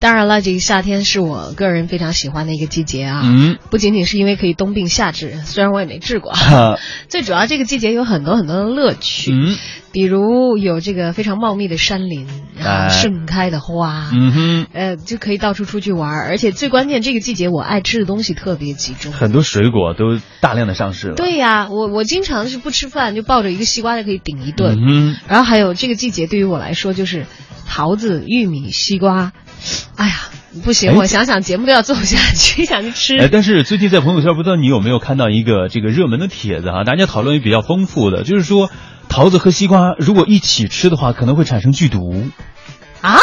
当然了，这个夏天是我个人非常喜欢的一个季节啊，嗯，不仅仅是因为可以冬病夏治，虽然我也没治过，最主要这个季节有很多很多的乐趣，嗯，比如有这个非常茂密的山林，然后盛开的花，嗯哼，呃，就可以到处出去玩，而且最关键，这个季节我爱吃的东西特别集中。很多水果都大量的上市了。对呀，我我经常是不吃饭就抱着一个西瓜就可以顶一顿，嗯，然后还有这个季节对于我来说就是桃子、玉米、西瓜，哎呀，不行，哎我想想节目都要做不下去，想去吃。哎，但是最近在朋友圈，不知道你有没有看到一个这个热门的帖子哈，大家讨论也比较丰富的，就是说桃子和西瓜如果一起吃的话，可能会产生剧毒，啊，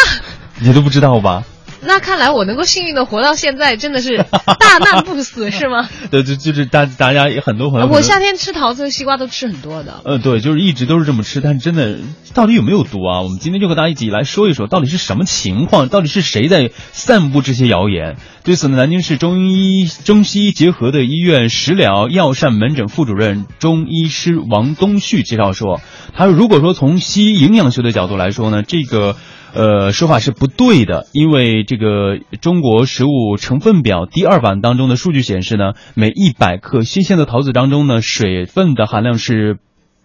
你都不知道吧？那看来我能够幸运的活到现在，真的是 大难不死，是吗？对，就就是大大家也很多朋友，我夏天吃桃子和西瓜都吃很多的。呃，对，就是一直都是这么吃，但是真的到底有没有毒啊？我们今天就和大家一起来说一说，到底是什么情况，到底是谁在散布这些谣言？对此呢，南京市中医中西医结合的医院食疗药膳门诊副主任中医师王东旭介绍说，他说，如果说从西医营养学的角度来说呢，这个。呃，说法是不对的，因为这个中国食物成分表第二版当中的数据显示呢，每一百克新鲜的桃子当中呢，水分的含量是。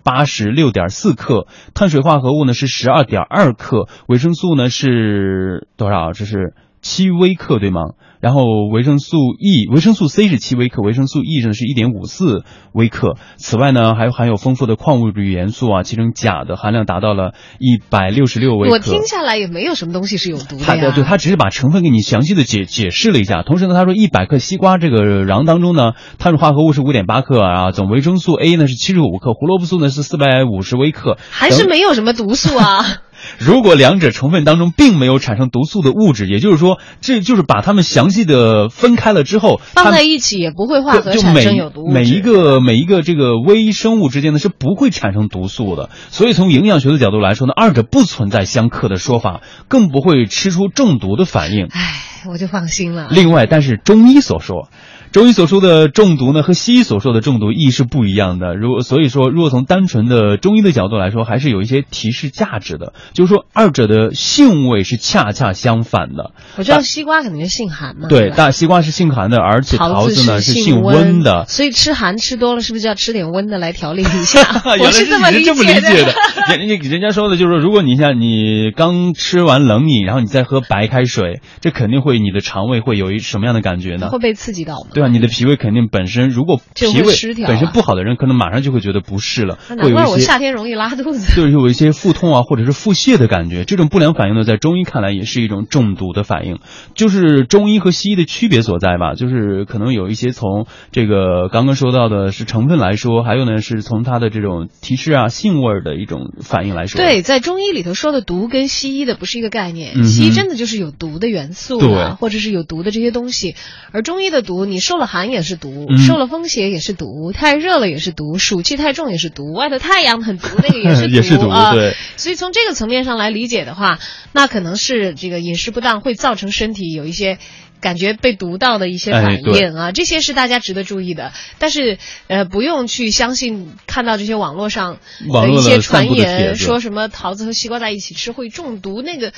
八十六点四克，碳水化合物呢是十二点二克，维生素呢是多少？这是七微克，对吗？然后维生素 E、维生素 C 是七微克，维生素 E 呢是一点五四微克。此外呢，还含有丰富的矿物质元素啊，其中钾的含量达到了一百六十六微克。我听下来也没有什么东西是有毒的对他只是把成分给你详细的解解释了一下，同时呢，他说一百克西瓜这个瓤当中呢，碳水化合物是五点八克啊，总维生素 A 呢是七十五克，胡萝卜素呢是四百五十微克，还是没有什么毒素啊。如果两者成分当中并没有产生毒素的物质，也就是说，这就是把它们详细的分开了之后，放在一起也不会化合就产生每有毒物质。每一个每一个这个微生物之间呢是不会产生毒素的，所以从营养学的角度来说呢，二者不存在相克的说法，更不会吃出中毒的反应。唉，我就放心了。另外，但是中医所说。中医所说的中毒呢，和西医所说的中毒意义是不一样的。如所以说，如果从单纯的中医的角度来说，还是有一些提示价值的。就是说，二者的性味是恰恰相反的。我知道西瓜肯定是性寒嘛，对，吧大西瓜是性寒的，而且桃子子呢是性温的。所以吃寒吃多了，是不是就要吃点温的来调理一下？原我来是这么这么理解解的。人人人家说的就是说，如果你像你刚吃完冷饮，然后你再喝白开水，这肯定会你的肠胃会有一什么样的感觉呢？会被刺激到吗？对啊，你的脾胃肯定本身如果脾胃本身不好的人，可能马上就会觉得不适了，那难怪我会有一些夏天容易拉肚子。就是有一些腹痛啊，或者是腹泻的感觉。这种不良反应呢，在中医看来也是一种中毒的反应，就是中医和西医的区别所在吧。就是可能有一些从这个刚刚说到的是成分来说，还有呢是从它的这种提示啊、性味儿的一种反应来说。对，在中医里头说的毒跟西医的不是一个概念，嗯西医真的就是有毒的元素对啊，或者是有毒的这些东西，而中医的毒，你受了寒也是毒，嗯受了风邪也是毒，太热了也是毒，暑气太重也是毒，外头太阳很毒那个 也是毒也是毒啊。对所以从这个层面上来理解的话，那可能是这个饮食不当会造成身体有一些。感觉被读到的一些哎反应啊，这些是大家值得注意的。但是，呃，不用去相信看到这些网络上的的一些传言，说什么桃子和西瓜在一起吃会中毒，那个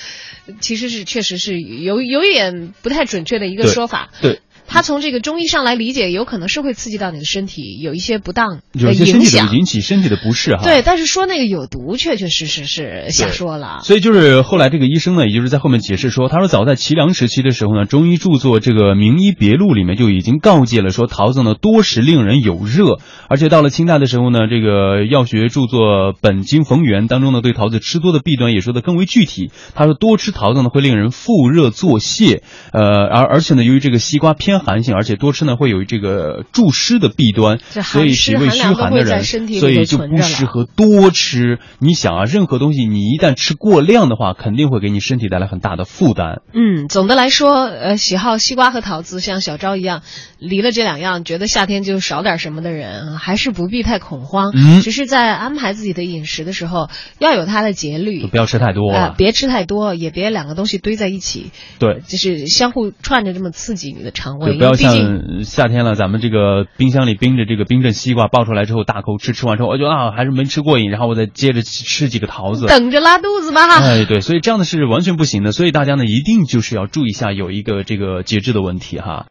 呃其实是确实是有有一点不太准确的一个说法。对，它从这个中医上来理解，有可能是会刺激到你的身体，有一些不当的有一些身影响。体的引起身体的不适哈。对，但是说那个有毒，确确实实是瞎说了。所以就是后来这个医生呢，也就是在后面解释说，他说早在齐梁时期的时候呢，中医著作这个《名医别录》里面就已经告诫了，说桃子呢多食令人有热，而且到了清代的时候呢，这个药学著作《本经逢源》当中呢，对桃子吃多的弊端也说的更为具体。他说多吃桃子呢会令人腹热作泻，呃，而而且呢，由于这个西瓜偏寒性，而且多吃呢会有这个助湿的弊端，所以脾胃虚寒的人，所以就不适合多吃。你想啊，任何东西你一旦吃过量的话，肯定会给你身体带来很大的负担。嗯，总的来说，呃，喜好西瓜和桃子，像小昭一样，离了这两样，觉得夏天就少点什么的人，还是不必太恐慌。嗯只是在安排自己的饮食的时候，要有它的节律。不要吃太多啊、了。别吃太多，也别两个东西堆在一起，对，就是相互串着这么刺激你的肠胃。味。不要像夏天了，咱们这个冰箱里冰着这个冰镇西瓜抱出来之后大口吃，吃完之后我觉得啊还是没吃过瘾，然后我再接着吃几个桃子。等着拉肚子吧。哎，对，所以这样的是完全不行的，所以大家呢一定就是要注意一下有一个这个节制的问题哈。